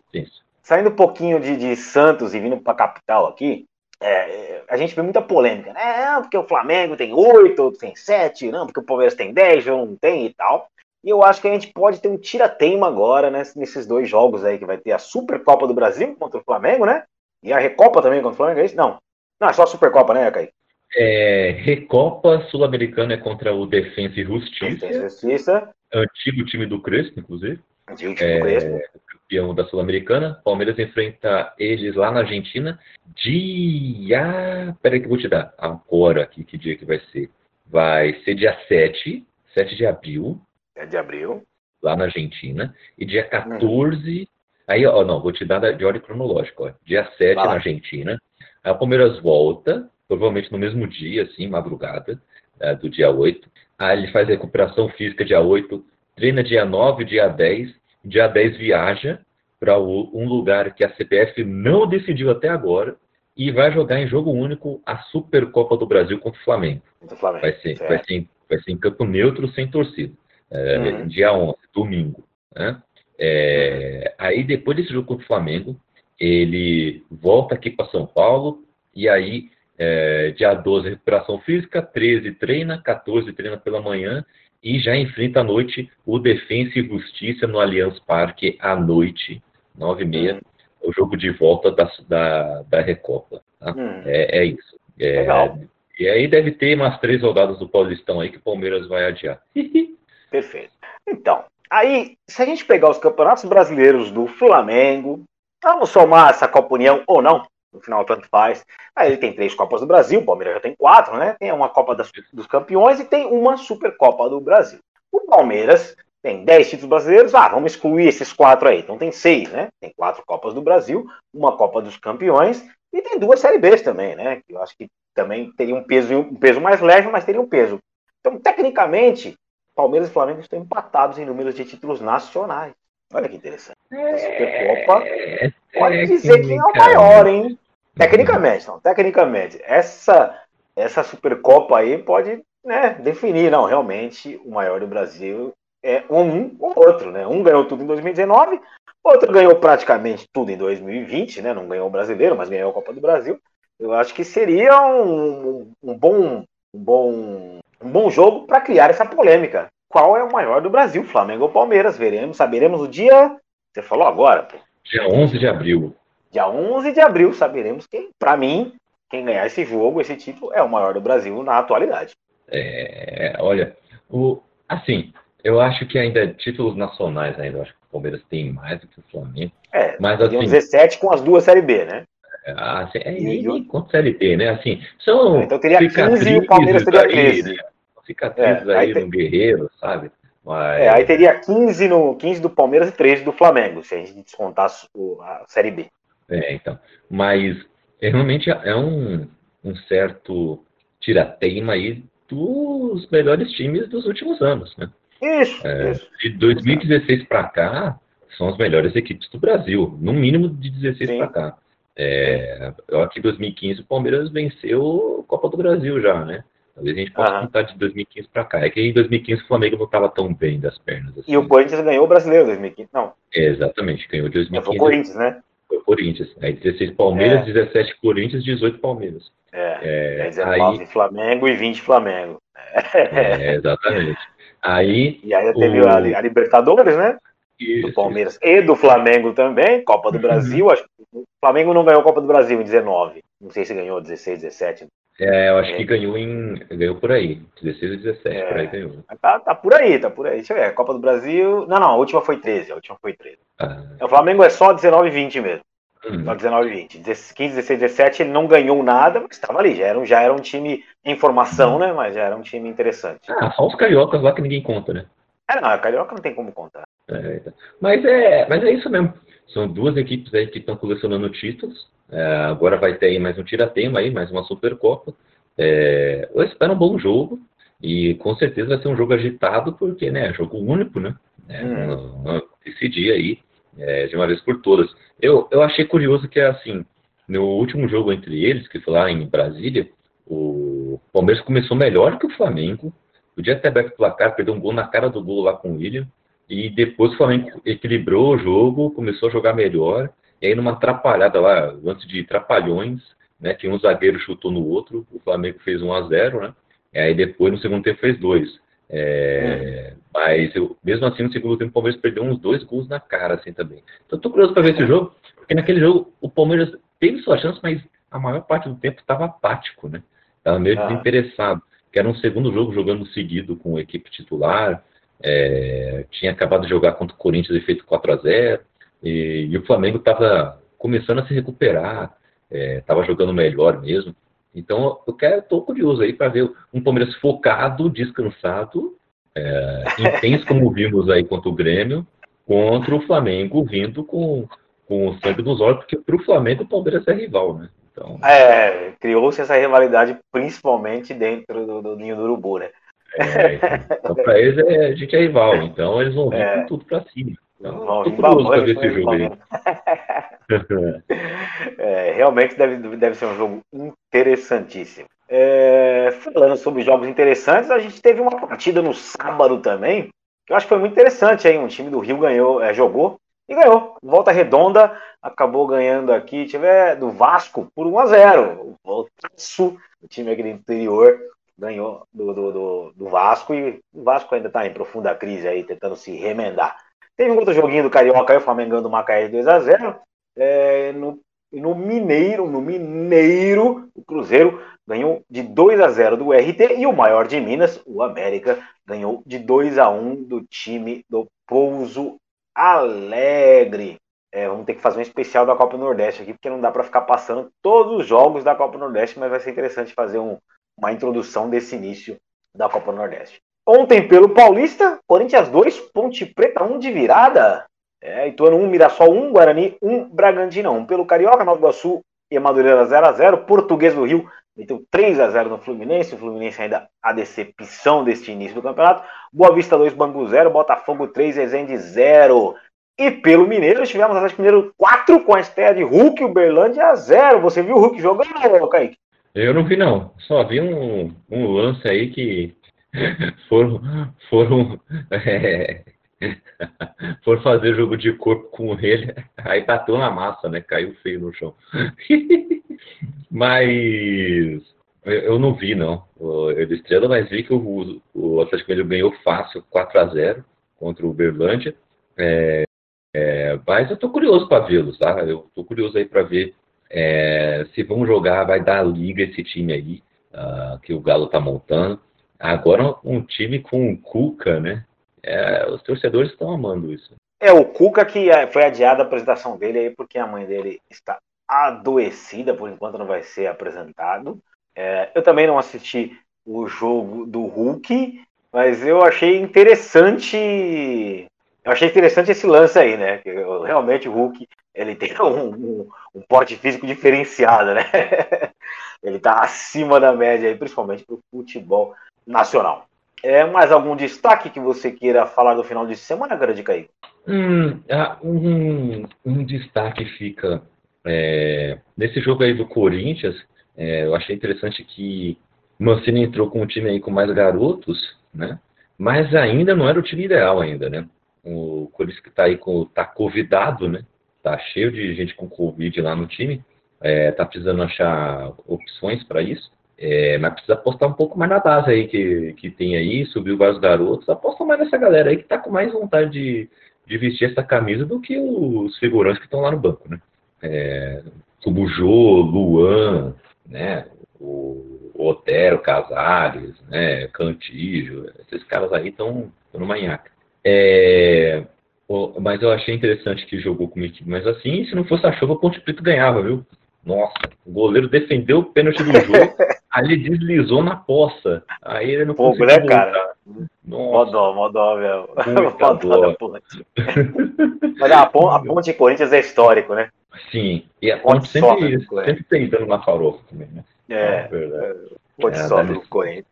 [SPEAKER 3] saindo um pouquinho de, de Santos e vindo para a capital aqui, é, a gente vê muita polêmica, né? Ah, porque o Flamengo tem oito, tem sete, não, porque o Palmeiras tem dez, eu não tem e tal. E eu acho que a gente pode ter um tira-teima agora, né, nesses dois jogos aí, que vai ter a Supercopa do Brasil contra o Flamengo, né? E a Recopa também contra o Flamengo, é isso? Não. Não, é só a Supercopa, né, Caí?
[SPEAKER 4] É, Recopa Sul-Americana é contra o Defensa e Justiça.
[SPEAKER 3] Defensa e Justiça.
[SPEAKER 4] Antigo time do Crespo, inclusive.
[SPEAKER 3] Antigo time é, do Crespo
[SPEAKER 4] campeão da Sul-Americana. Palmeiras enfrenta eles lá na Argentina. Dia. Peraí que eu vou te dar. Agora, aqui, que dia que vai ser? Vai ser dia 7, 7 de abril.
[SPEAKER 3] 7 de abril.
[SPEAKER 4] Lá na Argentina. E dia 14. Hum. Aí, ó, não, vou te dar de ordem cronológica. Ó. Dia 7 na Argentina. Aí o Palmeiras volta, provavelmente no mesmo dia, assim, madrugada, é, do dia 8. Aí ele faz recuperação física dia 8, treina dia 9, dia 10 dia 10 viaja para um lugar que a CPF não decidiu até agora e vai jogar em jogo único a Supercopa do Brasil contra o Flamengo. Flamengo vai, ser, vai, ser, vai ser em campo neutro, sem torcida. É, uhum. Dia 11, domingo. Né? É, aí, depois desse jogo contra o Flamengo, ele volta aqui para São Paulo e aí, é, dia 12, recuperação física, 13 treina, 14 treina pela manhã e já enfrenta à noite o Defensa e Justiça no Allianz Parque à noite, nove e meia, hum. o jogo de volta da, da, da Recopa. Tá? Hum. É, é, isso. É, Legal. E aí deve ter umas três rodadas do Paulistão aí que o Palmeiras vai adiar.
[SPEAKER 3] Perfeito. Então, aí, se a gente pegar os campeonatos brasileiros do Flamengo, vamos somar essa Copa União ou não, no final tanto faz. Aí ele tem três Copas do Brasil, o Palmeiras já tem quatro, né? Tem uma Copa das, dos Campeões e tem uma Supercopa do Brasil. O Palmeiras tem 10 títulos brasileiros, ah, vamos excluir esses quatro aí. Então tem seis, né? Tem quatro Copas do Brasil, uma Copa dos Campeões e tem duas Série Bs também, né? Eu acho que também teria um peso, um peso mais leve, mas teria um peso. Então, tecnicamente, Palmeiras e Flamengo estão empatados em números de títulos nacionais. Olha que interessante. A Supercopa é, pode é dizer quem é o maior, hein? Tecnicamente, não. Tecnicamente, essa, essa Supercopa aí pode né, definir, não, realmente o maior do Brasil é um ou outro, né? Um ganhou tudo em 2019, outro ganhou praticamente tudo em 2020, né? Não ganhou o brasileiro, mas ganhou a Copa do Brasil. Eu acho que seria um, um bom, um bom, um bom jogo para criar essa polêmica. Qual é o maior do Brasil? Flamengo ou Palmeiras? Veremos, saberemos o dia. Você falou agora, pô.
[SPEAKER 4] Dia 11 de abril.
[SPEAKER 3] Dia 11 de abril saberemos quem, para mim, quem ganhar esse jogo, esse título, é o maior do Brasil na atualidade.
[SPEAKER 4] É, olha, o, assim, eu acho que ainda títulos nacionais ainda, eu acho que o Palmeiras tem mais do que o Flamengo.
[SPEAKER 3] É, mas assim, 17 com as duas Série B, né?
[SPEAKER 4] É, assim, é, e, e quanto Série B, né? Assim, são
[SPEAKER 3] então teria 15 e o Palmeiras teria 13. Aí, né?
[SPEAKER 4] Cicatrizes é, aí, aí no Guerreiro, sabe?
[SPEAKER 3] Mas... É, aí teria 15, no, 15 do Palmeiras e 13 do Flamengo, se a gente descontasse a Série B.
[SPEAKER 4] É, então. Mas é, realmente é um, um certo tirateima aí dos melhores times dos últimos anos, né?
[SPEAKER 3] Isso, é, isso.
[SPEAKER 4] De 2016 para cá, são as melhores equipes do Brasil, no mínimo de 16 para cá. É, eu acho que em 2015 o Palmeiras venceu a Copa do Brasil já, né? Talvez a gente possa uhum. contar de 2015 para cá. É que em 2015 o Flamengo não estava tão bem das pernas.
[SPEAKER 3] Assim. E o Corinthians ganhou o brasileiro em 2015, não?
[SPEAKER 4] exatamente, ganhou 2015.
[SPEAKER 3] Foi o Corinthians, né?
[SPEAKER 4] Foi o Corinthians. Aí 16 Palmeiras, é. 17 Corinthians, 18 Palmeiras.
[SPEAKER 3] É, é 19 aí... Flamengo e 20 Flamengo.
[SPEAKER 4] É, exatamente. Aí,
[SPEAKER 3] e aí teve o... a, a, Libertadores, né? Isso, do Palmeiras isso. e do Flamengo também, Copa do uhum. Brasil. Acho que o Flamengo não ganhou a Copa do Brasil em 19. Não sei se ganhou 16, 17.
[SPEAKER 4] É, eu acho é. que ganhou em. Ganhou por aí. 16 ou 17, é. por aí ganhou.
[SPEAKER 3] Tá, tá, por aí, tá por aí. Deixa eu ver. Copa do Brasil. Não, não, a última foi 13. A última foi 13. Ah. O Flamengo é só 19 e 20 mesmo. Hum. Só 19 e 20. 15, 16, 17 ele não ganhou nada, mas estava ali. Já era, um, já era um time em formação, né? Mas já era um time interessante.
[SPEAKER 4] Ah, só os cariocas lá que ninguém conta, né?
[SPEAKER 3] É, não, a carioca não tem como contar.
[SPEAKER 4] É, então. mas, é, mas é isso mesmo. São duas equipes aí que estão colecionando títulos. É, agora vai ter aí mais um tiratema aí, mais uma Supercopa. É, eu espero um bom jogo e com certeza vai ser um jogo agitado porque, né, é jogo único, né? É, hum. decidir aí é, de uma vez por todas. Eu, eu achei curioso que, assim, no último jogo entre eles, que foi lá em Brasília, o Palmeiras começou melhor que o Flamengo. Podia ter aberto o placar, perdeu um gol na cara do gol lá com o William. E depois o Flamengo equilibrou o jogo, começou a jogar melhor. E aí, numa atrapalhada lá, antes de trapalhões, né, que um zagueiro chutou no outro, o Flamengo fez 1 a 0 né? E aí depois, no segundo tempo, fez dois. É, mas eu, mesmo assim, no segundo tempo, o Palmeiras perdeu uns dois gols na cara, assim também. Então, tô curioso para ver esse jogo, porque naquele jogo o Palmeiras teve sua chance, mas a maior parte do tempo estava apático, né? Estava meio ah. desinteressado. Que era um segundo jogo jogando seguido com a equipe titular. É, tinha acabado de jogar contra o Corinthians e feito 4 a 0 e, e o Flamengo estava começando a se recuperar, estava é, jogando melhor mesmo. Então, eu quero, estou curioso aí para ver um Palmeiras focado, descansado, é, intenso como vimos aí contra o Grêmio, contra o Flamengo vindo com, com o sangue dos olhos, porque para o Flamengo o Palmeiras é rival, né?
[SPEAKER 3] Então... É, criou-se essa rivalidade principalmente dentro do, do ninho do urubu, né?
[SPEAKER 4] É, então, para eles é, a gente é rival, então eles vão vir é. com tudo para cima. Então,
[SPEAKER 3] curioso para ver esse jogo aí. é, realmente deve, deve ser um jogo interessantíssimo. É, falando sobre jogos interessantes, a gente teve uma partida no sábado também, que eu acho que foi muito interessante aí. Um time do Rio ganhou, é, jogou e ganhou. Volta redonda, acabou ganhando aqui, tiver do Vasco por 1 a 0 O Voltaço, o time aqui do interior, ganhou do, do, do, do Vasco e o Vasco ainda está em profunda crise aí, tentando se remendar. Teve um outro joguinho do Carioca aí, o Flamengo ganhando o Macaé 2 a 0 é, no, no Mineiro, no Mineiro, o Cruzeiro ganhou de 2 a 0 do RT e o maior de Minas, o América, ganhou de 2 a 1 do time do Pouso Alegre. É, vamos ter que fazer um especial da Copa Nordeste aqui, porque não dá para ficar passando todos os jogos da Copa Nordeste, mas vai ser interessante fazer um, uma introdução desse início da Copa Nordeste. Ontem, pelo Paulista, Corinthians 2, Ponte Preta 1 de virada. É, Ituano 1, Mirassol 1, Guarani 1, Bragantino 1. Pelo Carioca, Nova Iguaçu e Madureira 0x0. Português do Rio meteu 3x0 no Fluminense. O Fluminense ainda a decepção deste início do campeonato. Boa Vista 2, Bangu 0. Botafogo 3, Resende 0. E pelo Mineiro, tivemos Atlético Mineiro 4 com a estreia de Hulk e o Berlândia 0. Você viu o Hulk jogando, Kaique?
[SPEAKER 4] Eu não vi, não. Só vi um, um lance aí que foram, foram, é, foram fazer jogo de corpo com ele, aí bateu na massa, né? Caiu feio no chão. mas eu não vi, não. Eu estrela, mas vi que o, o Atlético Mineiro ganhou fácil 4 a 0 contra o Berlândia. É, é, mas eu tô curioso para vê-los, tá? Eu tô curioso aí para ver é, se vão jogar, vai dar liga esse time aí uh, que o Galo tá montando. Agora um time com o Cuca, né? É, os torcedores estão amando isso.
[SPEAKER 3] É, o Cuca que é, foi adiada a apresentação dele aí porque a mãe dele está adoecida, por enquanto não vai ser apresentado. É, eu também não assisti o jogo do Hulk, mas eu achei interessante. Eu achei interessante esse lance aí, né? Que realmente o Hulk ele tem um, um, porte físico diferenciado, né? ele está acima da média aí, principalmente para o futebol nacional. É mais algum destaque que você queira falar do final de semana, Grande Caí?
[SPEAKER 4] Hum, ah, um, um, destaque fica é, nesse jogo aí do Corinthians. É, eu achei interessante que Mancini entrou com um time aí com mais garotos, né? Mas ainda não era o time ideal ainda, né? O Corinthians que está aí com tá convidado, né? Tá cheio de gente com Covid lá no time. É, tá precisando achar opções para isso. É, mas precisa apostar um pouco mais na base aí que, que tem aí, subiu vários garotos. Aposta mais nessa galera aí que tá com mais vontade de, de vestir essa camisa do que os figurantes que estão lá no banco, né? É, Subujô, Luan, né? O, Otero, Casares, né? Cantígio, esses caras aí estão no manhaca. É, mas eu achei interessante que jogou com uma equipe mas assim, se não fosse a chuva, o Ponte Preta ganhava, viu? Nossa, o goleiro defendeu o pênalti do jogo, ele deslizou na poça. Aí ele não
[SPEAKER 3] Pouco, conseguiu né, cara? Modó, modó, meu. Modó da ponte. Mas a, ponte, a ponte Corinthians é histórico, né?
[SPEAKER 4] Sim, e a ponte, ponte sempre, sempre tentando na farofa também, né?
[SPEAKER 3] É, é verdade. Ponte é, o Corinthians.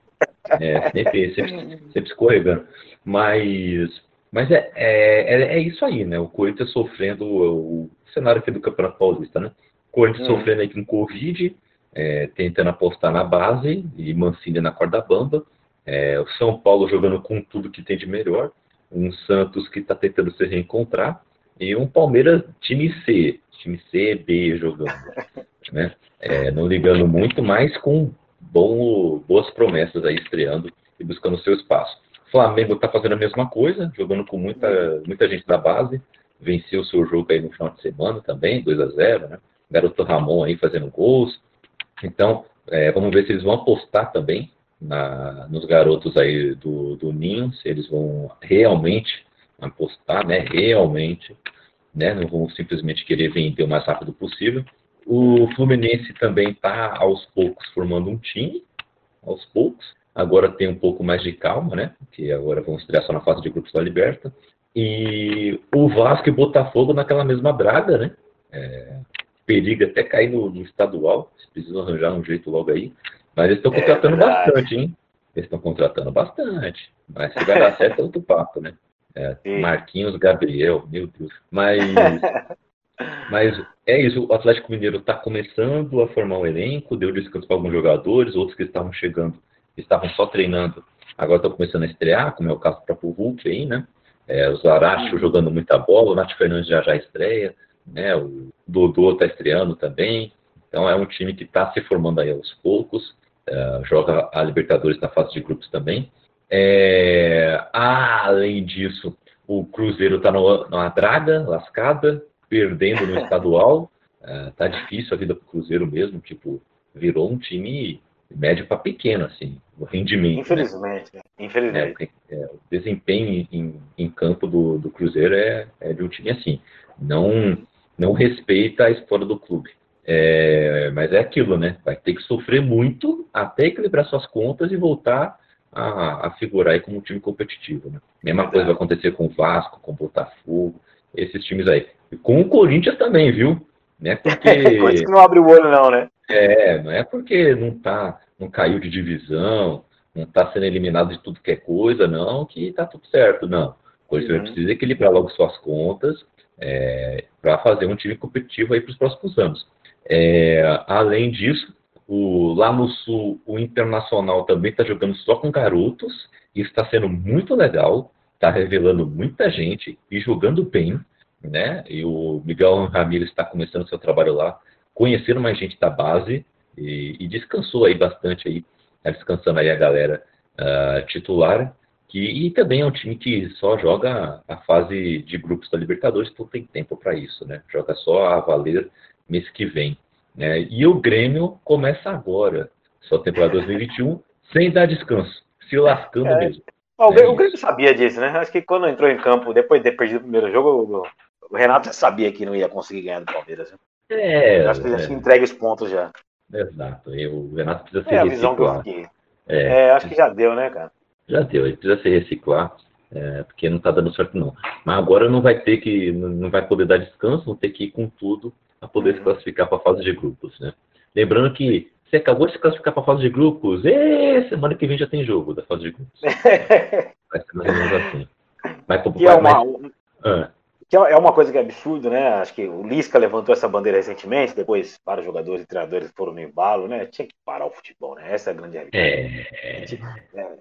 [SPEAKER 4] É, sempre, sempre, sempre escorregando. Mas, mas é, é, é, é, isso aí, né? O Corinthians sofrendo o, o cenário aqui do Campeonato Paulista, né? Corinthians uhum. sofrendo aí com Covid, é, tentando apostar na base e Mancini na corda bamba. É, o São Paulo jogando com tudo que tem de melhor. Um Santos que está tentando se reencontrar. E um Palmeiras time C, time C, B jogando. né? É, não ligando muito, mas com bom, boas promessas aí estreando e buscando seu espaço. Flamengo está fazendo a mesma coisa, jogando com muita, muita gente da base. Venceu o seu jogo aí no final de semana também, 2 a 0 né? garoto Ramon aí fazendo gols. Então, é, vamos ver se eles vão apostar também na, nos garotos aí do, do Ninho, se eles vão realmente apostar, né? Realmente, né? Não vão simplesmente querer vender o mais rápido possível. O Fluminense também está aos poucos formando um time, aos poucos. Agora tem um pouco mais de calma, né? Que agora vão estrear só na fase de grupos da Liberta. E o Vasco e Botafogo naquela mesma draga, né? É, periga até cair no, no estadual, se precisam arranjar um jeito logo aí. Mas eles estão é contratando é bastante, hein? Eles estão contratando bastante. Mas se vai dar certo é outro papo, né? É, Marquinhos, Gabriel, meu Deus. Mas, mas é isso, o Atlético Mineiro está começando a formar um elenco, deu descanso para alguns jogadores, outros que estavam chegando, estavam só treinando, agora estão começando a estrear, como é o caso do próprio Hulk aí, né? É, o Zaracho jogando muita bola, o Nath Fernandes já já estreia, né? O Dodô está estreando também. Então é um time que está se formando aí aos poucos. Uh, joga a Libertadores na fase de grupos também. É, além disso, o Cruzeiro está numa draga, lascada, perdendo no estadual. Uh, tá difícil a vida para o Cruzeiro mesmo, tipo, virou um time médio para pequeno, assim, o rendimento.
[SPEAKER 3] Infelizmente, né? infelizmente.
[SPEAKER 4] É, é, o desempenho em, em campo do, do Cruzeiro é, é de um time assim. Não não respeita a história do clube. É, mas é aquilo, né? Vai ter que sofrer muito até equilibrar suas contas e voltar a, a figurar aí como um time competitivo. Né? Mesma coisa vai acontecer com o Vasco, com o Botafogo, esses times aí. E com o Corinthians também, viu? Não é porque.
[SPEAKER 3] Coisa que não abre o olho, não, né?
[SPEAKER 4] É, não é porque não tá, não caiu de divisão, não está sendo eliminado de tudo que é coisa, não, que está tudo certo, não. Corinthians uhum. precisa equilibrar logo suas contas é, para fazer um time competitivo aí para os próximos anos. É, além disso, o, lá no Sul, o Internacional também está jogando só com garotos, e está sendo muito legal, está revelando muita gente e jogando bem, né? E o Miguel Ramírez está começando seu trabalho lá, conhecendo mais gente da base e, e descansou aí bastante aí, tá descansando aí a galera uh, titular, que, e também é um time que só joga a fase de grupos da Libertadores, então tem tempo para isso, né? Joga só a valer mês que vem. Né? E o Grêmio começa agora, só temporada 2021, sem dar descanso, se lascando é. mesmo.
[SPEAKER 3] o, é Grêmio sabia disso, né? Acho que quando entrou em campo, depois de ter perdido o primeiro jogo, o, Renato já sabia que não ia conseguir ganhar do Palmeiras. Né? É. Acho que ele é. entrega os pontos já.
[SPEAKER 4] Exato. E o Renato precisa se é reciclar. eu.
[SPEAKER 3] É. é, acho que já deu, né, cara?
[SPEAKER 4] Já deu, ele precisa se reciclar, é, porque não tá dando certo não. Mas agora não vai ter que, não vai poder dar descanso, vão ter que ir com tudo a poder uhum. se classificar para a fase de grupos, né? Lembrando que você acabou de se classificar para a fase de grupos, e semana que vem já tem jogo da fase de grupos. vai ser mais ou menos assim.
[SPEAKER 3] Mas, que, é uma, mas... ah. Que é uma coisa que é absurdo, né? Acho que o Lisca levantou essa bandeira recentemente, depois vários jogadores e treinadores foram no embalo, né? Tinha que parar o futebol, né? Essa é a grande realidade. É... é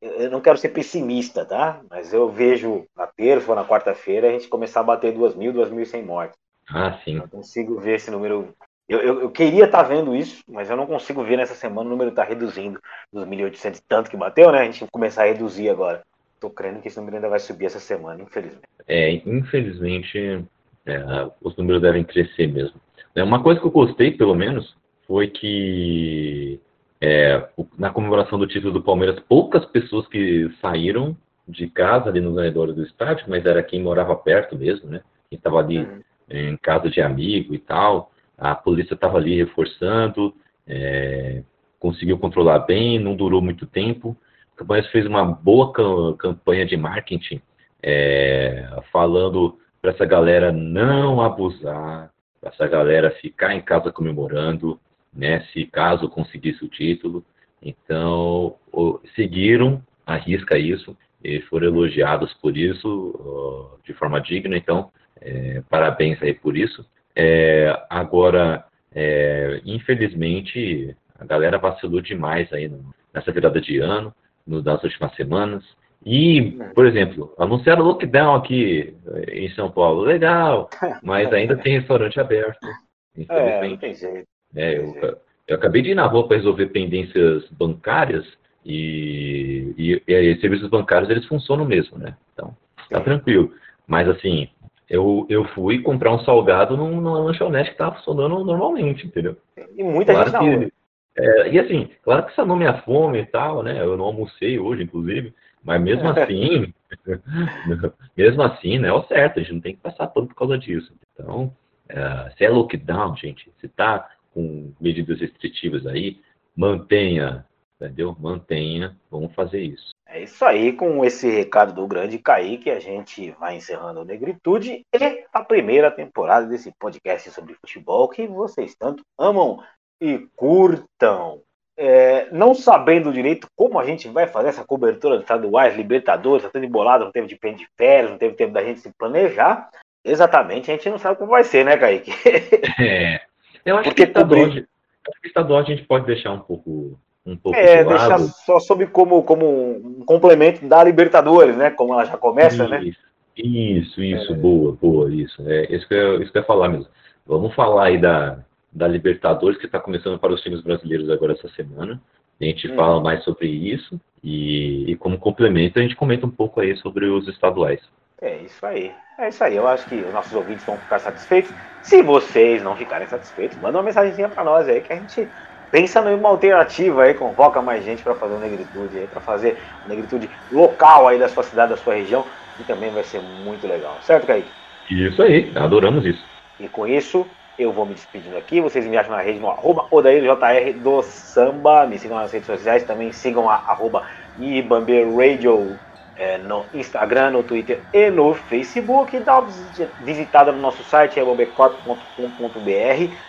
[SPEAKER 3] eu não quero ser pessimista, tá? Mas eu vejo na terça ou na quarta-feira a gente começar a bater 2.000, 2.100 mortes.
[SPEAKER 4] Ah, sim.
[SPEAKER 3] Eu consigo ver esse número. Eu, eu, eu queria estar tá vendo isso, mas eu não consigo ver nessa semana o número está reduzindo dos 1.800 e tanto que bateu, né? A gente começar a reduzir agora. Tô crendo que esse número ainda vai subir essa semana, infelizmente.
[SPEAKER 4] É, infelizmente, é, os números devem crescer mesmo. É, uma coisa que eu gostei, pelo menos, foi que é, na comemoração do título do Palmeiras, poucas pessoas que saíram de casa ali nos arredores do estádio, mas era quem morava perto mesmo, né? Quem estava ali uhum em casa de amigo e tal. A polícia estava ali reforçando, é, conseguiu controlar bem, não durou muito tempo. O Campanhas fez uma boa campanha de marketing, é, falando para essa galera não abusar, para essa galera ficar em casa comemorando, né, se caso conseguisse o título. Então, seguiram a risca isso e foram elogiados por isso de forma digna. Então, é, parabéns aí por isso. É, agora, é, infelizmente, a galera vacilou demais aí no, nessa virada de ano, no, nas últimas semanas. E, por exemplo, anunciaram lockdown aqui em São Paulo. Legal, mas ainda tem restaurante aberto.
[SPEAKER 3] É, não tem jeito.
[SPEAKER 4] É, eu, eu acabei de ir na rua para resolver pendências bancárias e, e, e, serviços bancários eles funcionam mesmo, né? Então, tá tranquilo. Mas assim, eu, eu fui comprar um salgado numa lanchonete que estava funcionando normalmente, entendeu?
[SPEAKER 3] E muita claro gente
[SPEAKER 4] que, é, E assim, claro que sanou minha fome e tal, né? Eu não almocei hoje, inclusive, mas mesmo assim, mesmo assim, né? É o certo, a gente não tem que passar pano por causa disso. Então, é, se é lockdown, gente, se tá com medidas restritivas aí, mantenha, entendeu? Mantenha, vamos fazer isso.
[SPEAKER 3] É isso aí, com esse recado do grande Kaique, a gente vai encerrando o Negritude e a primeira temporada desse podcast sobre futebol que vocês tanto amam e curtam. É, não sabendo direito como a gente vai fazer essa cobertura dos estaduais, Libertadores, tá tudo embolado, não teve de de férias, não teve tempo da gente se planejar. Exatamente, a gente não sabe como vai ser, né, Kaique?
[SPEAKER 4] É, eu acho Porque que estadual, acho que estadual a gente pode deixar um pouco um pouco
[SPEAKER 3] é, de deixar só sobre como, como um complemento da Libertadores, né? Como ela já começa,
[SPEAKER 4] isso,
[SPEAKER 3] né?
[SPEAKER 4] Isso, isso, é. boa, boa, isso. É isso que, eu, isso que eu ia falar mesmo. Vamos falar aí da, da Libertadores, que está começando para os times brasileiros agora essa semana. A gente hum. fala mais sobre isso e, e, como complemento a gente comenta um pouco aí sobre os estaduais.
[SPEAKER 3] É isso aí. É isso aí. Eu acho que os nossos ouvintes vão ficar satisfeitos. Se vocês não ficarem satisfeitos, manda uma mensagenzinha para nós aí que a gente pensa numa alternativa aí, convoca mais gente para fazer o negritude aí, para fazer o negritude local aí da sua cidade, da sua região, e também vai ser muito legal. Certo, Kaique?
[SPEAKER 4] Isso aí, adoramos isso.
[SPEAKER 3] E com isso, eu vou me despedindo aqui. Vocês me acham na rede no arroba do Samba. Me sigam nas redes sociais, também sigam a arroba Radio é, no Instagram, no Twitter e no Facebook. Dá uma visitada no nosso site, é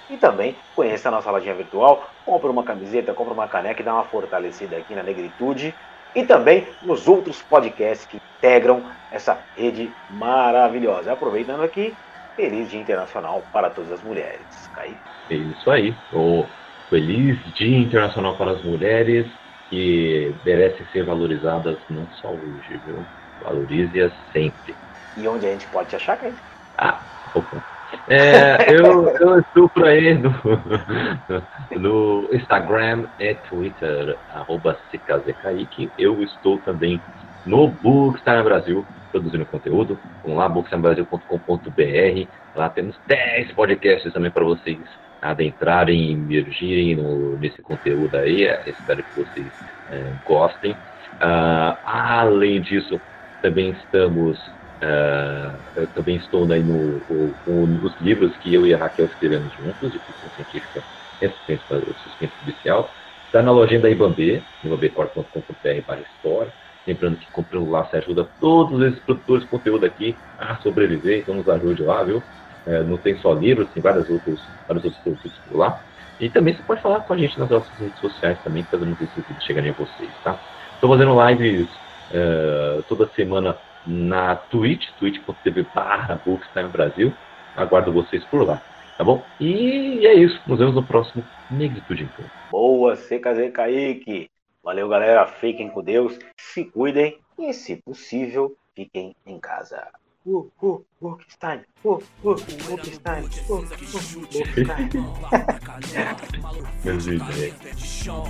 [SPEAKER 3] e também conheça a nossa lojinha virtual, compra uma camiseta, compra uma caneca e dá uma fortalecida aqui na negritude e também nos outros podcasts que integram essa rede maravilhosa. Aproveitando aqui, feliz Dia Internacional para todas as mulheres. Caí.
[SPEAKER 4] É isso aí. O feliz Dia Internacional para as Mulheres que merecem ser valorizadas não só hoje, viu? Valorize-as sempre.
[SPEAKER 3] E onde a gente pode te achar, Caí?
[SPEAKER 4] Ah, opa. É, eu, eu estou por aí no, no Instagram e Twitter, arroba CKZKaique. Eu estou também no Bookstime Brasil, produzindo conteúdo. Vamos lá, bookstimebrasil.com.br. Lá temos 10 podcasts também para vocês adentrarem emergirem no, nesse conteúdo aí. É, espero que vocês é, gostem. Uh, além disso, também estamos. Uh, também estou aí no, no, nos livros que eu e a Raquel escrevemos juntos, de ficção científica e suspense policial. Está na lojinha da Ibambe, ibambecorp.com.br para história. Lembrando que comprando lá você ajuda todos esses produtores de conteúdo aqui a sobreviver, então nos ajude lá, viu? É, não tem só livros, tem vários outros, vários outros produtos por lá. E também você pode falar com a gente nas nossas redes sociais também, fazendo esse vídeo chegarem a vocês, tá? Estou fazendo lives uh, toda semana na Twitch, twitch.tv barra Bookstime Brasil. Aguardo vocês por lá, tá bom? E é isso, nos vemos no próximo Negritude em Campo.
[SPEAKER 3] Boa, CKZ Kaique! Valeu, galera, fiquem com Deus, se cuidem. E, se possível, fiquem em casa. Uh, uh, Wolfenstein, uh, uh, Wolfenstein, uh, uh.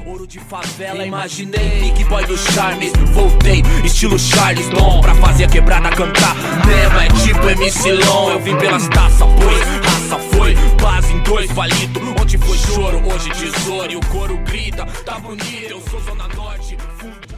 [SPEAKER 1] Ouro de favela, imaginei. Big Boy do Charmes, voltei Estilo Charles Dom, pra fazer a quebrada cantar. Mesmo é tipo MC Long. Eu vim pelas taças, pois raça foi Base em dois palito. Onde foi choro, hoje tesouro. E o coro grita, tá bonito. Eu sou Zona Norte, fundo